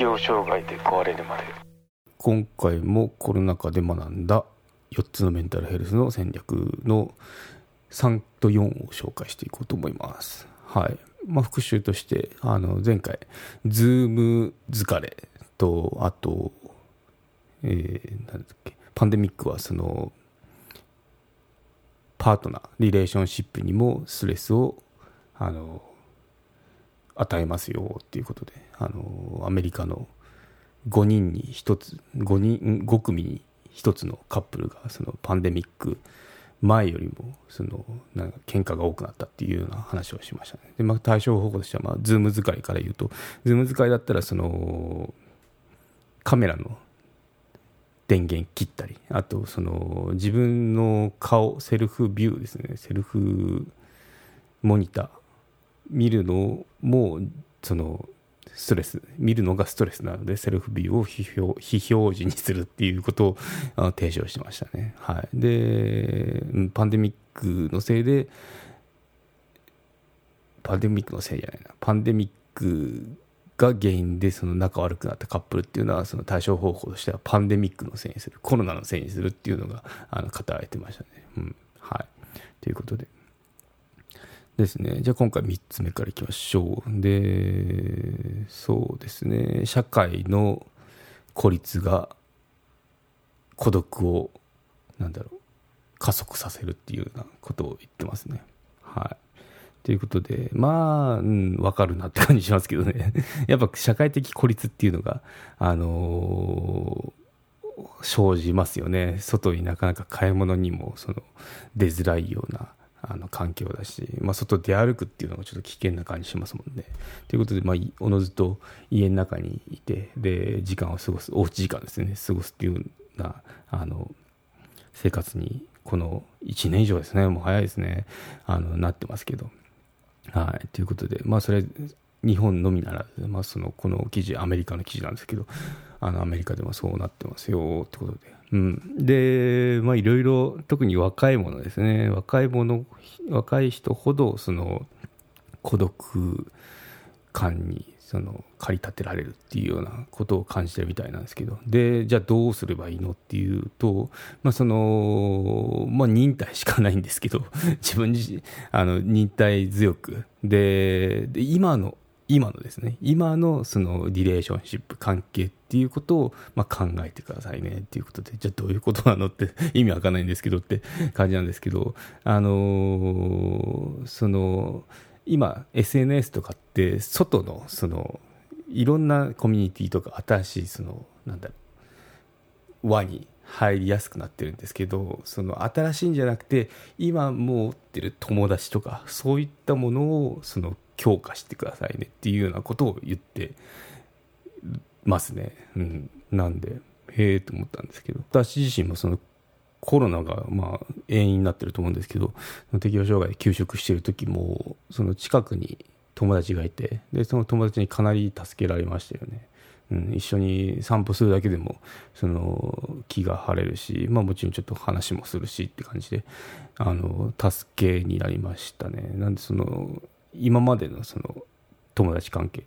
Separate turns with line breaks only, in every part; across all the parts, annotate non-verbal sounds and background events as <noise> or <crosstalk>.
適応障害で壊れるまで
今回もコロナ禍で学んだ4つのメンタルヘルスの戦略の3と4を紹介していこうと思います。はい。まあ、復習として、あの、前回、ズーム疲れと、あと、えー、なんだっけ、パンデミックはその、パートナー、リレーションシップにもストレスを、あの、与えますよっていうことで、あの、アメリカの5人に1つ、5人、5組に1つのカップルが、そのパンデミック前よりも、その、なんか喧嘩が多くなったっていうような話をしましたね。で、まあ、対処方法としては、まあ、ズーム疲れから言うと、ズーム疲れだったら、その、カメラの電源切ったり、あと、その、自分の顔、セルフビューですね、セルフモニター、見るのも、その、ストレス、見るのがストレスなので、セルフビューを非表非表示にするっていうことを提唱してましたね。はい。で、パンデミックのせいで、パンデミックのせいじゃないな、パンデミックが原因でその仲悪くなったカップルっていうのはその対処方法としてはパンデミックのせいにするコロナのせいにするっていうのがあの語られてましたね。うん、はいということでですねじゃあ今回3つ目からいきましょうでそうですね社会の孤立が孤独をなんだろう加速させるっていうようなことを言ってますね。はいということで、まあ、うん、わかるなって感じしますけどね。<laughs> やっぱ社会的孤立っていうのが、あのー生じますよね。外になかなか買い物にも、その、出づらいような、あの、環境だし、まあ、外出歩くっていうのがちょっと危険な感じしますもんね。ということで、まあ、おのずと家の中にいて、で、時間を過ごす、おうち時間ですね、過ごすっていうような、あの、生活に、この1年以上ですね、もう早いですね、あの、なってますけど。はい、ということで、まあ、それ、日本のみならず、まあ、そのこの記事、アメリカの記事なんですけど、あのアメリカでもそうなってますよってことで、うん、で、まあ、いろいろ、特に若い者ですね、若い者、若い人ほど、その孤独感にその駆り立てられるっていうようなことを感じてるみたいなんですけど。でじゃあどうすればいいのっていうと、まあそのまあ、忍耐しかないんですけど自分自身あの忍耐強く。でで今の今のですね。今のそのリレーションシップ関係っていうことをまあ考えてくださいねっていうことで。じゃあどういうことなのって <laughs> 意味わかんないんですけどって感じなんですけど。あのーその今 SNS とかって外のそのいろんなコミュニティとか新しいそのなんだろう輪に入りやすくなってるんですけどその新しいんじゃなくて今持ってる友達とかそういったものをその強化してくださいねっていうようなことを言ってますね、うん、なんでへえと思ったんですけど。私自身もそのコロナがまあ原因になってると思うんですけど適応障害で休職してる時もその近くに友達がいてでその友達にかなり助けられましたよね、うん、一緒に散歩するだけでもその気が晴れるし、まあ、もちろんちょっと話もするしって感じであの助けになりましたね。なんでその今までのその友達関係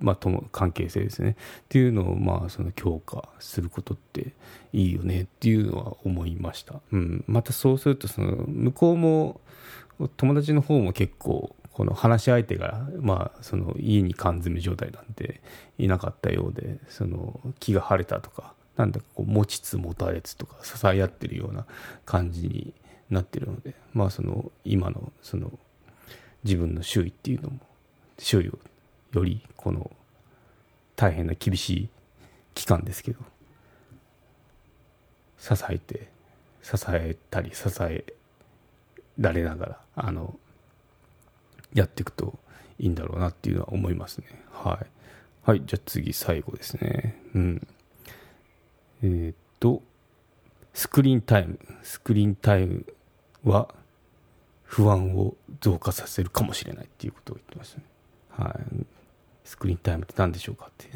まあ、友関係性ですね。っていうのをまあその強化することっていいよねっていうのは思いました、うん、またそうするとその向こうも友達の方も結構この話し相手がまあその家に缶詰状態なんでいなかったようでその気が晴れたとかなんだかこう持ちつ持たれつとか支え合ってるような感じになってるのでまあその今のその自分の周囲っていうのも周囲をよりこの大変な厳しい期間ですけど支えて支えたり支えられながらあのやっていくといいんだろうなっていうのは思いますね。はい。はいじゃあ次最後ですね。うん。えーっとスクリーンタイム。スクリーンタイムは不安を増加させるかもしれないっていうことを言ってましたね。はい。スクリーンタイムって何でしょうかって。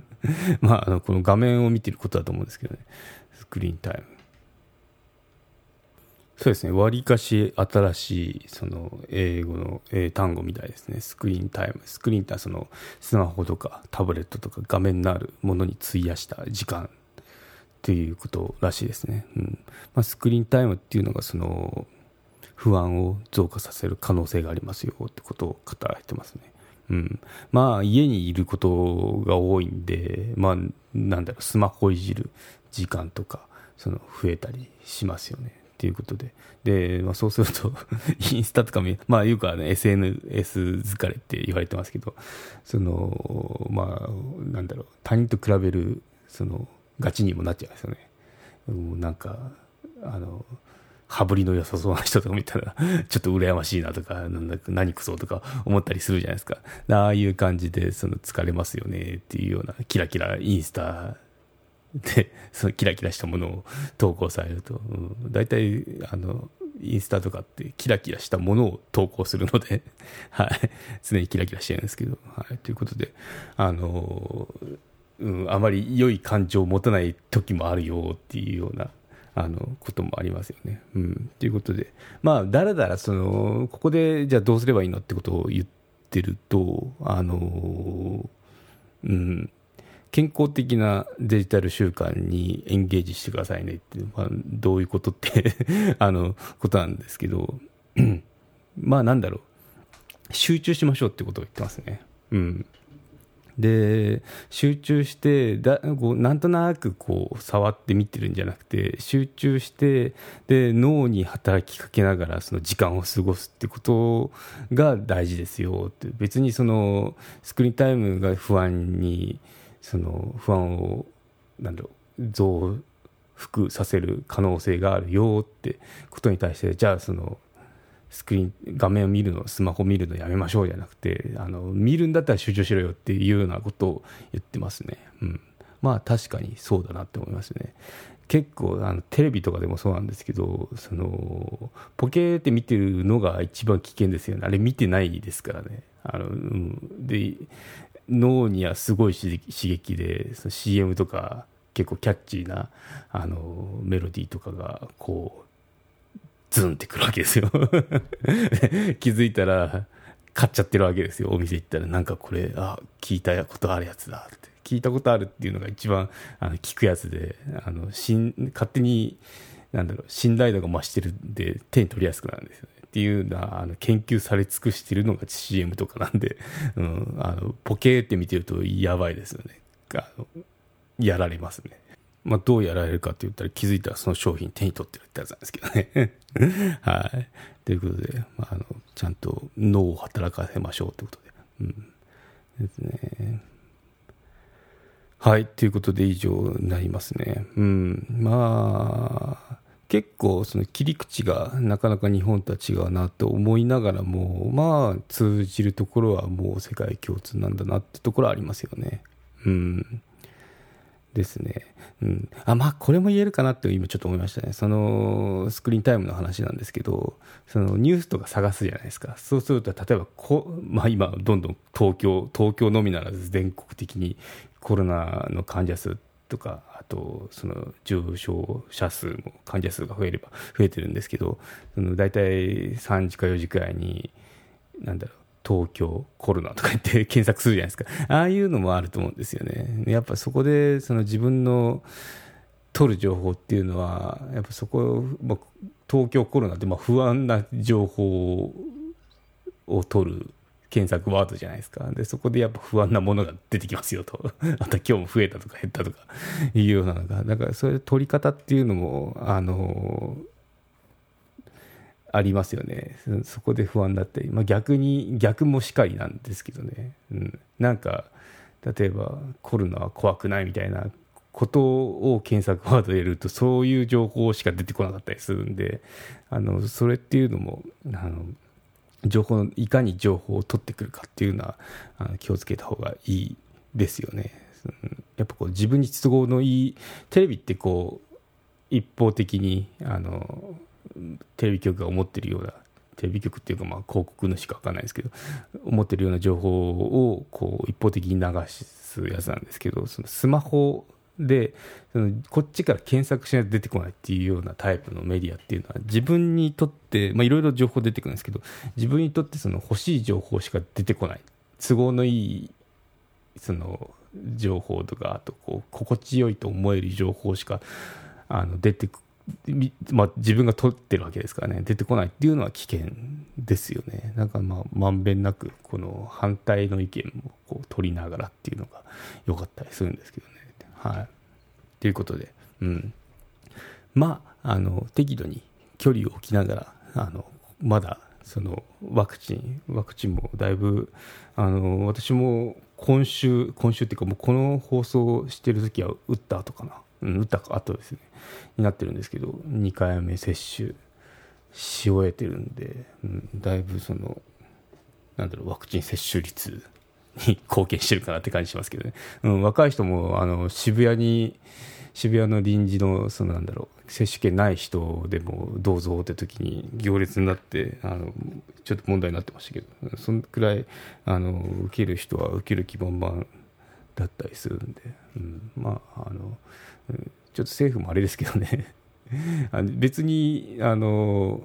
<laughs> まああのこの画面を見てることだと思うんですけどね。スクリーンタイム。そうですね、わりかし新しいその英語の英単語みたいですね、スクリーンタイム、スクリーンってそのスマホとかタブレットとか画面のあるものに費やした時間ということらしいですね。うん。まあ、スクリーンタイムっていうのがその不安を増加させる可能性がありますよってことを語られてますね。うん、まあ家にいることが多いんで、まあ、なんだろうスマホいじる時間とかその増えたりしますよね。っていうことで。で、まあ、そうすると <laughs> インスタとかも、まあ、いうかね、SNS 疲れって言われてますけど、その、まあ、なんだろう、他人と比べる、その、ガチにもなっちゃいますよね。もうなんか、あの、羽振りの良さそうな人とか見たら、<laughs> ちょっと羨ましいなとか、なんだ何くそとか思ったりするじゃないですか。ああいう感じで、その疲れますよねっていうような、キラキラインスタで、そのキラキラしたものを投稿されると、うん、大体、あの、インスタとかってキラキラしたものを投稿するので <laughs> はい、常にキラキラしてるんですけど、はい、ということで、あの、うん、あまり良い感情を持たない時もあるよっていうような、あの、こともありますよね。うん、ということで、まあ、だらだら、その、ここで、じゃあどうすればいいのってことを言ってると、あの、うん、健康的なデジタル習慣にエンゲージしてくださいねっていう、まあ、どういうことって <laughs> あの、ことなんですけど、まあなんだろう、集中しましょうってことを言ってますね。うん。で集中してだこうなんとなくこう触って見てるんじゃなくて集中してで脳に働きかけながらその時間を過ごすってことが大事ですよって。別にそのスクリーンタイムが不安にその不安をなんだろう増幅させる可能性があるよってことに対してじゃあそのスクリーン画面を見るのスマホ見るのやめましょうじゃなくてあの見るんだったら集中しろよっていうようなことを言ってますね、うん、まあ確かにそうだなって思いますね。結構あのテレビとかでもそうなんですけどそのポケーって見てるのが一番危険ですよね。あれ見てないですからね。あの、うん、で脳にはすごい刺激でその CM とか結構キャッチーなあのメロディーとかがこうズンってくるわけですよ。<laughs> 気づいたら買っちゃってるわけですよ。お店行ったら。なんかこれあ聞いたことあるやつだって。聞いたことあるっていうのが一番あの聞くやつであのしん勝手になんだろう信頼度が増してるんで手に取りやすくなるんですよね。っていうのはあの研究され尽くしてるのが CM とかなんで、うん、あのポケーって見てるとやばいですよね。あのやられますね。まあ、どうやられるかって言ったら気づいたらその商品手に取ってるってやつなんですけどね。<laughs> はい。ということで、まあ、あのちゃんと脳を働かせましょうということで。うん。ですね。はい。ということで以上になりますね。うん。まあ、結構その切り口がなかなか日本とは違うなと思いながらもまあ通じるところはもう世界共通なんだなってところはありますよね。うんですね。うん。あ、まあ、これも言えるかなって今ちょっと思いましたね。その、スクリーンタイムの話なんですけど、そのニュースとか探すじゃないですか。そうすると、例えばこ、まあ今、どんどん東京、東京のみならず全国的にコロナの患者数とか、あと、その重症者数も患者数が増えれば増えてるんですけど、その大体3時か4時くらいに、なんだろう、東京コロナ <laughs> とか言って <laughs> 検索するじゃないですか。ああいうのもあると思うんですよね。やっぱそこで、その自分の取る情報っていうのは、やっぱそこ、まあ、東京コロナってまあ不安な情報を取る検索ワードじゃないですか。で、そこでやっぱ不安なものが出てきますよと。<laughs> また今日も増えたとか減ったとかいうようなのが。だからそういう取り方っていうのも、あの、ありますよね。そこで不安だったり。まあ逆に、逆もしかりなんですけどね。うん。なんか、例えばコロナは怖くないみたいなことを検索ワードで入れるとそういう情報しか出てこなかったりするんであのそれっていうのもあの情報いかに情報を取ってくるかっていうのはあの気をつけた方がいいですよね。やっぱこう自分に都合のいいテレビってこう一方的にあのテレビ局が思ってるようなテレビ局っていうかまあ広告のしか分かんないですけど思ってるような情報をこう一方的に流すやつなんですけどそのスマホでこっちから検索しないと出てこないっていうようなタイプのメディアっていうのは自分にとっていろいろ情報出てくるんですけど自分にとってその欲しい情報しか出てこない都合のいいその情報とかあとこう心地よいと思える情報しかあの出てくまあ、自分が取ってるわけですからね。出てこないっていうのは危険ですよね。なんかまあまんべんなくこの反対の意見もこう取りながらっていうのが良かったりするんですけどね。はい。ということでうん。まああの適度に距離を置きながらあのまだそのワクチンワクチンもだいぶあの私も今週今週っていうかもうこの放送してる時は打った後かな。うん、打った後ですね、になってるんですけど、2回目接種し終えてるんで、うん、だいぶその、なんだろう、ワクチン接種率に <laughs> 貢献してるかなって感じしますけどね。うん、若い人も、あの、渋谷に、渋谷の臨時の、そのなんだろう、接種券ない人でもどうぞって時に行列になって、あの、ちょっと問題になってましたけど、そのくらい、あの、受ける人は受ける気満々だったりするんで、うん、まあ、あの、ちょっと政府もあれですけどね。<laughs> 別にあの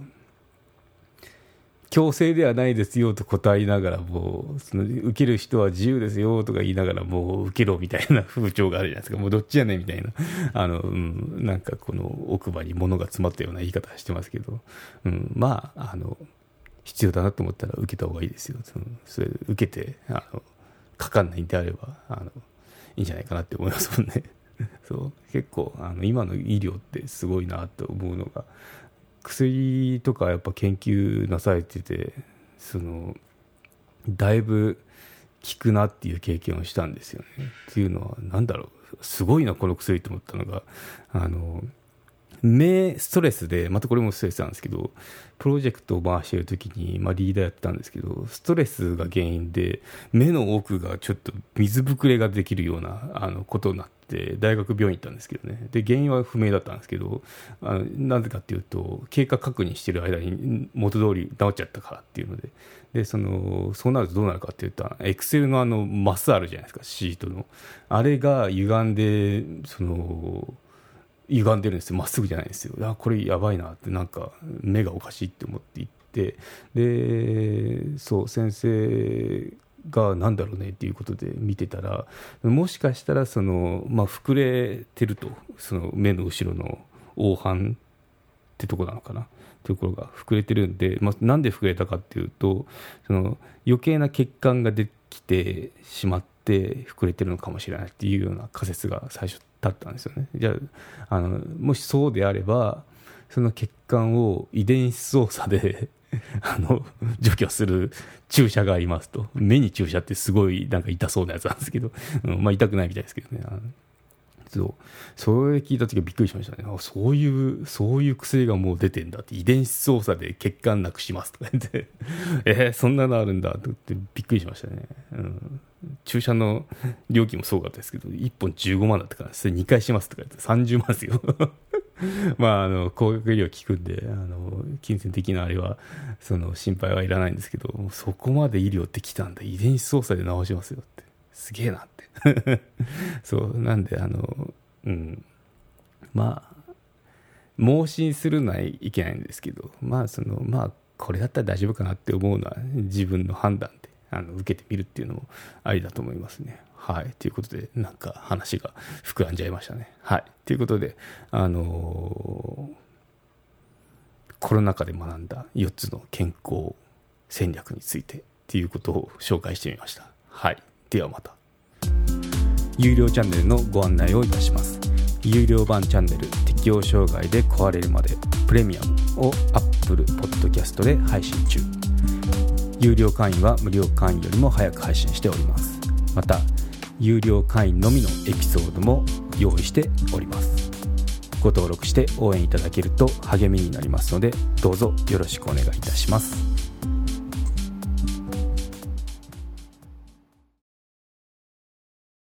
強制ではないですよと答えながらもうその受ける人は自由ですよとか言いながらもう受けろみたいな風潮があるじゃないですか。もうどっちやねんみたいな。あの、うん、なんかこの奥歯に物が詰まったような言い方してますけど、うん、まああの必要だなと思ったら受けた方がいいですよ。そのそれ受けてあのかかんないんであればあのいいんじゃないかなって思いますもんね。<laughs> そう結構あの今の医療ってすごいなと思うのが薬とかやっぱ研究なされててそのだいぶ効くなっていう経験をしたんですよね。っていうのは何だろうすごいなこの薬と思ったのがあの目ストレスでまたこれもストレスなんですけどプロジェクトを回してる時に、まあ、リーダーやってたんですけどストレスが原因で目の奥がちょっと水ぶくれができるようなあのことになって大学病院行ったんですけどね。で原因は不明だったんですけどあのなぜかっていうと経過確認してる間に元通り治っちゃったからっていうので。でそのそうなるとどうなるかっていうとエクセルのあのマスあるじゃないですかシートの。あれが歪んでその歪んでるんですよ。まっすぐじゃないんですよ。あこれやばいなってなんか目がおかしいって思って行って。でそう先生が何だろうねっていうことで見てたらもしかしたらその、まあ、膨れてるとその目の後ろの黄斑ってとこなのかな。ところが膨れてるんで、まあ、なんで膨れたかっていうとその余計な血管ができてしまって膨れてるのかもしれないっていうような仮説が最初だったんですよね。じゃあ、あの、もしそうであれば、その血管を遺伝子操作で <laughs> あの、除去する注射がありますと。目に注射ってすごいなんか痛そうなやつなんですけど、うん、まあ痛くないみたいですけどね。そう。それ聞いた時はびっくりしましたね。あそういう、そういう薬がもう出てんだって、遺伝子操作で血管なくしますとか言って、<laughs> えー、そんなのあるんだってびっくりしましたね。うん注射の料金もすごかったですけど、1本15万だったから、それ2回しますとか言って30万ですよ。<laughs> まあ、あの、高額医療効くんで、あの、金銭的なあれは、その、心配はいらないんですけど、そこまで医療ってきたんだ。遺伝子操作で治しますよって。すげえなって。<laughs> そう、なんで、あの、うん。まあ、盲信するのはいけないんですけど、まあ、その、まあ、これだったら大丈夫かなって思うのは自分の判断であの受けてみるっていうのもありだと思いますね。はい。ということで、なんか話が膨らんじゃいましたね。はい。ということで、あのー、コロナ禍で学んだ4つの健康戦略についてっていうことを紹介してみました。はい。ではまた。有料チャンネルのご案内をいたします。有料版チャンネル適応障害で壊れるまでプレミアムを Apple Podcast で配信中。有料会員は無料会員よりも早く配信しております。また有料会員のみのエピソードも用意しております。ご登録して応援いただけると励みになりますのでどうぞよろしくお願いいたします。